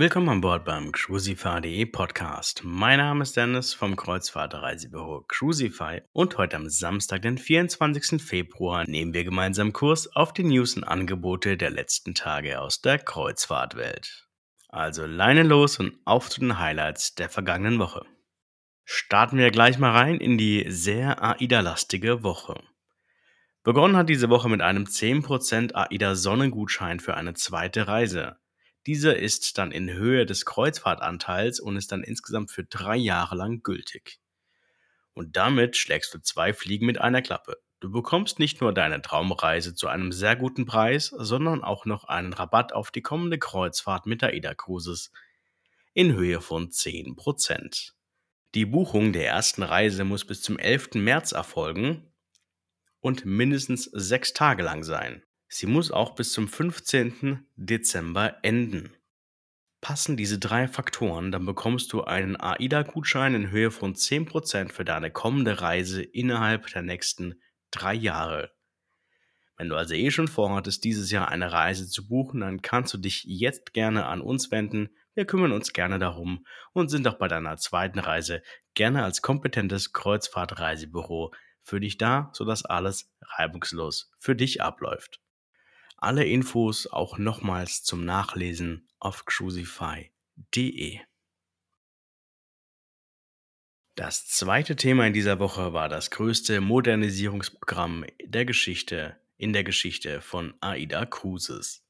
Willkommen an Bord beim Cruisify.de Podcast. Mein Name ist Dennis vom Kreuzfahrtreisebüro Cruisify und heute am Samstag, den 24. Februar, nehmen wir gemeinsam Kurs auf die News und Angebote der letzten Tage aus der Kreuzfahrtwelt. Also Leine los und auf zu den Highlights der vergangenen Woche. Starten wir gleich mal rein in die sehr AIDA-lastige Woche. Begonnen hat diese Woche mit einem 10% AIDA Sonnengutschein für eine zweite Reise. Dieser ist dann in Höhe des Kreuzfahrtanteils und ist dann insgesamt für drei Jahre lang gültig. Und damit schlägst du zwei Fliegen mit einer Klappe. Du bekommst nicht nur deine Traumreise zu einem sehr guten Preis, sondern auch noch einen Rabatt auf die kommende Kreuzfahrt mit der AIDA Cruises in Höhe von 10%. Die Buchung der ersten Reise muss bis zum 11. März erfolgen und mindestens sechs Tage lang sein. Sie muss auch bis zum 15. Dezember enden. Passen diese drei Faktoren, dann bekommst du einen AIDA-Gutschein in Höhe von 10% für deine kommende Reise innerhalb der nächsten drei Jahre. Wenn du also eh schon vorhattest, dieses Jahr eine Reise zu buchen, dann kannst du dich jetzt gerne an uns wenden. Wir kümmern uns gerne darum und sind auch bei deiner zweiten Reise gerne als kompetentes Kreuzfahrtreisebüro für dich da, sodass alles reibungslos für dich abläuft. Alle Infos auch nochmals zum Nachlesen auf cruisify.de. Das zweite Thema in dieser Woche war das größte Modernisierungsprogramm der Geschichte in der Geschichte von AIDA Cruises.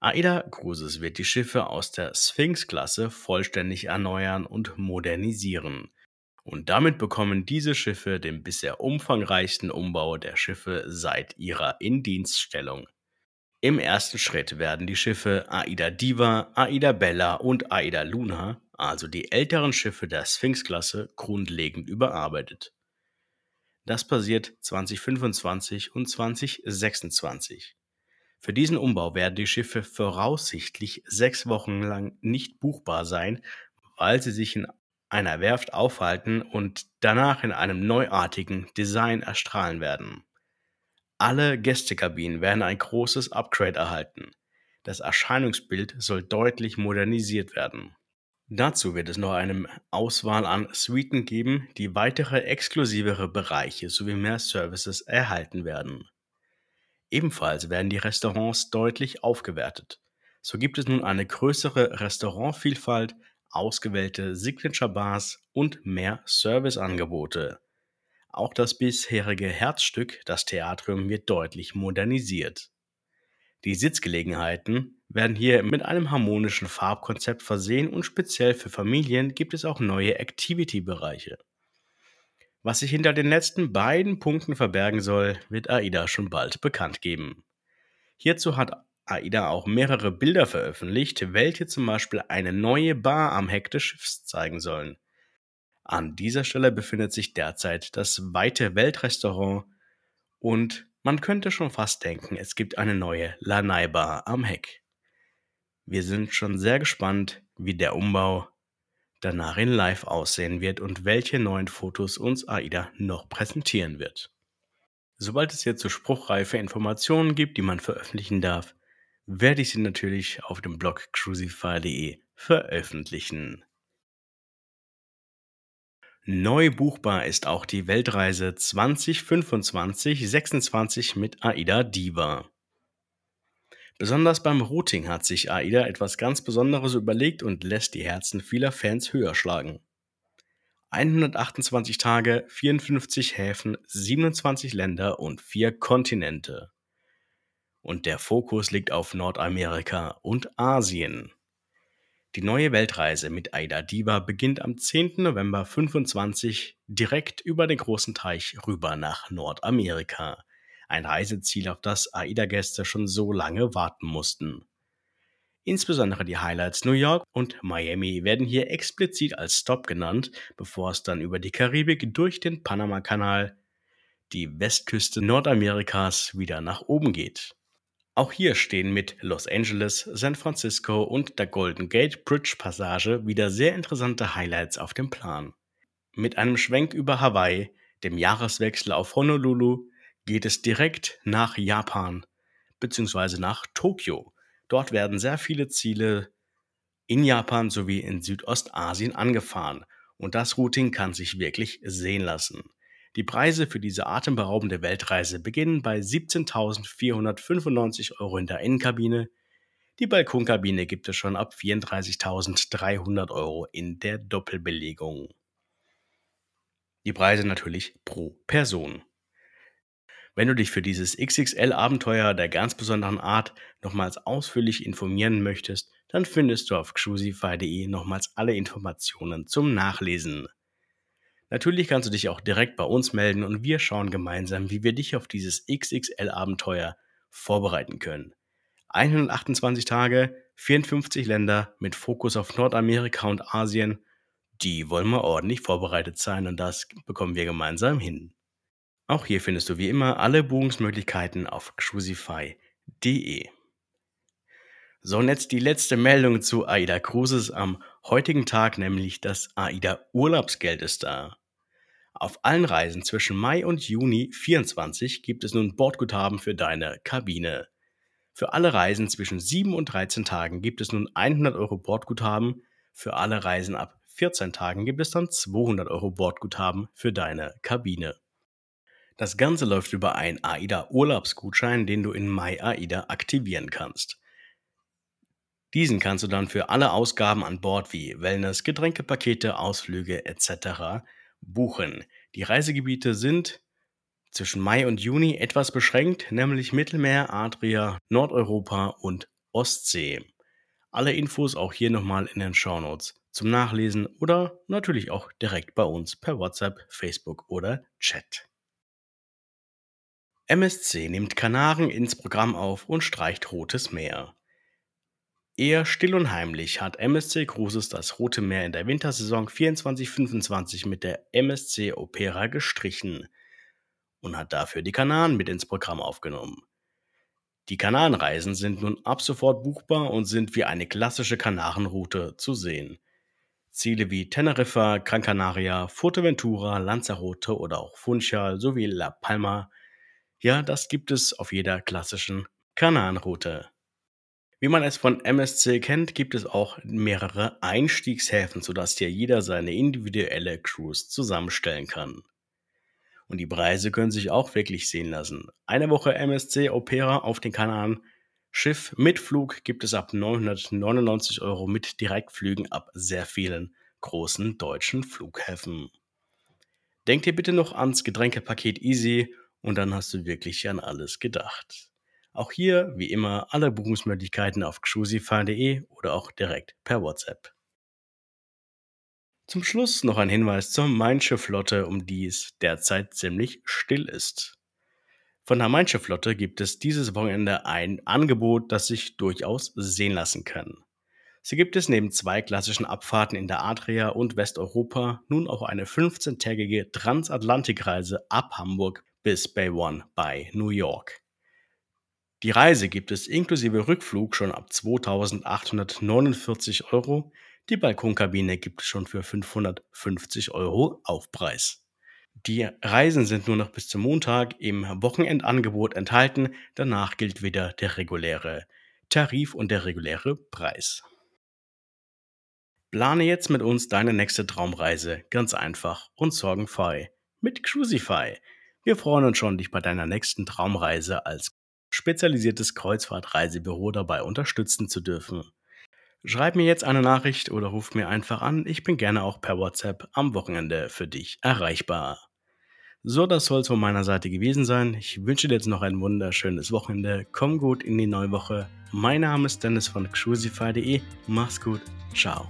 AIDA Cruises wird die Schiffe aus der Sphinx-Klasse vollständig erneuern und modernisieren. Und damit bekommen diese Schiffe den bisher umfangreichsten Umbau der Schiffe seit ihrer Indienststellung. Im ersten Schritt werden die Schiffe Aida Diva, Aida Bella und Aida Luna, also die älteren Schiffe der Sphinx-Klasse, grundlegend überarbeitet. Das passiert 2025 und 2026. Für diesen Umbau werden die Schiffe voraussichtlich sechs Wochen lang nicht buchbar sein, weil sie sich in einer Werft aufhalten und danach in einem neuartigen Design erstrahlen werden. Alle Gästekabinen werden ein großes Upgrade erhalten. Das Erscheinungsbild soll deutlich modernisiert werden. Dazu wird es noch eine Auswahl an Suiten geben, die weitere exklusivere Bereiche sowie mehr Services erhalten werden. Ebenfalls werden die Restaurants deutlich aufgewertet. So gibt es nun eine größere Restaurantvielfalt, ausgewählte Signature Bars und mehr Serviceangebote. Auch das bisherige Herzstück, das Theatrium, wird deutlich modernisiert. Die Sitzgelegenheiten werden hier mit einem harmonischen Farbkonzept versehen und speziell für Familien gibt es auch neue Activity-Bereiche. Was sich hinter den letzten beiden Punkten verbergen soll, wird AIDA schon bald bekannt geben. Hierzu hat AIDA auch mehrere Bilder veröffentlicht, welche zum Beispiel eine neue Bar am Heck des Schiffs zeigen sollen. An dieser Stelle befindet sich derzeit das Weite Weltrestaurant und man könnte schon fast denken, es gibt eine neue Lanai Bar am Heck. Wir sind schon sehr gespannt, wie der Umbau danach in Live aussehen wird und welche neuen Fotos uns AIDA noch präsentieren wird. Sobald es hierzu spruchreife Informationen gibt, die man veröffentlichen darf, werde ich sie natürlich auf dem Blog crucify.de veröffentlichen. Neu buchbar ist auch die Weltreise 2025-26 mit AIDA Diva. Besonders beim Routing hat sich AIDA etwas ganz Besonderes überlegt und lässt die Herzen vieler Fans höher schlagen. 128 Tage, 54 Häfen, 27 Länder und 4 Kontinente. Und der Fokus liegt auf Nordamerika und Asien. Die neue Weltreise mit Aida Diva beginnt am 10. November 25 direkt über den großen Teich rüber nach Nordamerika. Ein Reiseziel, auf das AIDA-Gäste schon so lange warten mussten. Insbesondere die Highlights New York und Miami werden hier explizit als Stop genannt, bevor es dann über die Karibik durch den Panama-Kanal, die Westküste Nordamerikas, wieder nach oben geht. Auch hier stehen mit Los Angeles, San Francisco und der Golden Gate Bridge Passage wieder sehr interessante Highlights auf dem Plan. Mit einem Schwenk über Hawaii, dem Jahreswechsel auf Honolulu, geht es direkt nach Japan bzw. nach Tokio. Dort werden sehr viele Ziele in Japan sowie in Südostasien angefahren und das Routing kann sich wirklich sehen lassen. Die Preise für diese atemberaubende Weltreise beginnen bei 17.495 Euro in der Innenkabine. Die Balkonkabine gibt es schon ab 34.300 Euro in der Doppelbelegung. Die Preise natürlich pro Person. Wenn du dich für dieses XXL-Abenteuer der ganz besonderen Art nochmals ausführlich informieren möchtest, dann findest du auf cruisify.de nochmals alle Informationen zum Nachlesen. Natürlich kannst du dich auch direkt bei uns melden und wir schauen gemeinsam, wie wir dich auf dieses XXL-Abenteuer vorbereiten können. 128 Tage, 54 Länder mit Fokus auf Nordamerika und Asien. Die wollen wir ordentlich vorbereitet sein und das bekommen wir gemeinsam hin. Auch hier findest du wie immer alle Buchungsmöglichkeiten auf cruisify.de. So, und jetzt die letzte Meldung zu AIDA Cruises am heutigen Tag, nämlich das AIDA Urlaubsgeld ist da. Auf allen Reisen zwischen Mai und Juni 24 gibt es nun Bordguthaben für deine Kabine. Für alle Reisen zwischen 7 und 13 Tagen gibt es nun 100 Euro Bordguthaben. Für alle Reisen ab 14 Tagen gibt es dann 200 Euro Bordguthaben für deine Kabine. Das Ganze läuft über einen AIDA Urlaubsgutschein, den du in Mai AIDA aktivieren kannst. Diesen kannst du dann für alle Ausgaben an Bord wie Wellness, Getränkepakete, Ausflüge etc. buchen. Die Reisegebiete sind zwischen Mai und Juni etwas beschränkt, nämlich Mittelmeer, Adria, Nordeuropa und Ostsee. Alle Infos auch hier nochmal in den Shownotes zum Nachlesen oder natürlich auch direkt bei uns per WhatsApp, Facebook oder Chat. MSC nimmt Kanaren ins Programm auf und streicht Rotes Meer. Eher still und heimlich hat MSC Cruises das Rote Meer in der Wintersaison 24-25 mit der MSC Opera gestrichen und hat dafür die Kanaren mit ins Programm aufgenommen. Die Kanarenreisen sind nun ab sofort buchbar und sind wie eine klassische Kanarenroute zu sehen. Ziele wie Teneriffa, Gran Canaria, Fuerteventura, Lanzarote oder auch Funchal sowie La Palma ja, das gibt es auf jeder klassischen Kananroute. Wie man es von MSC kennt, gibt es auch mehrere Einstiegshäfen, sodass dir jeder seine individuelle Cruise zusammenstellen kann. Und die Preise können sich auch wirklich sehen lassen. Eine Woche MSC Opera auf den Kanaren. Schiff mit Flug gibt es ab 999 Euro mit Direktflügen ab sehr vielen großen deutschen Flughäfen. Denkt ihr bitte noch ans Getränkepaket Easy und dann hast du wirklich an alles gedacht. Auch hier, wie immer, alle Buchungsmöglichkeiten auf cruisify.de oder auch direkt per WhatsApp. Zum Schluss noch ein Hinweis zur Mainsche Flotte, um die es derzeit ziemlich still ist. Von der Mainsche Flotte gibt es dieses Wochenende ein Angebot, das sich durchaus sehen lassen kann. So gibt es neben zwei klassischen Abfahrten in der Adria und Westeuropa nun auch eine 15-tägige Transatlantikreise ab Hamburg bis Bay One bei New York. Die Reise gibt es inklusive Rückflug schon ab 2849 Euro. Die Balkonkabine gibt es schon für 550 Euro Aufpreis. Die Reisen sind nur noch bis zum Montag im Wochenendangebot enthalten. Danach gilt wieder der reguläre Tarif und der reguläre Preis. Plane jetzt mit uns deine nächste Traumreise ganz einfach und sorgenfrei mit Cruisify. Wir freuen uns schon, dich bei deiner nächsten Traumreise als spezialisiertes Kreuzfahrtreisebüro dabei unterstützen zu dürfen. Schreib mir jetzt eine Nachricht oder ruf mir einfach an. Ich bin gerne auch per WhatsApp am Wochenende für dich erreichbar. So, das soll es von meiner Seite gewesen sein. Ich wünsche dir jetzt noch ein wunderschönes Wochenende. Komm gut in die neue Woche. Mein Name ist Dennis von cruisify.de. Mach's gut. Ciao.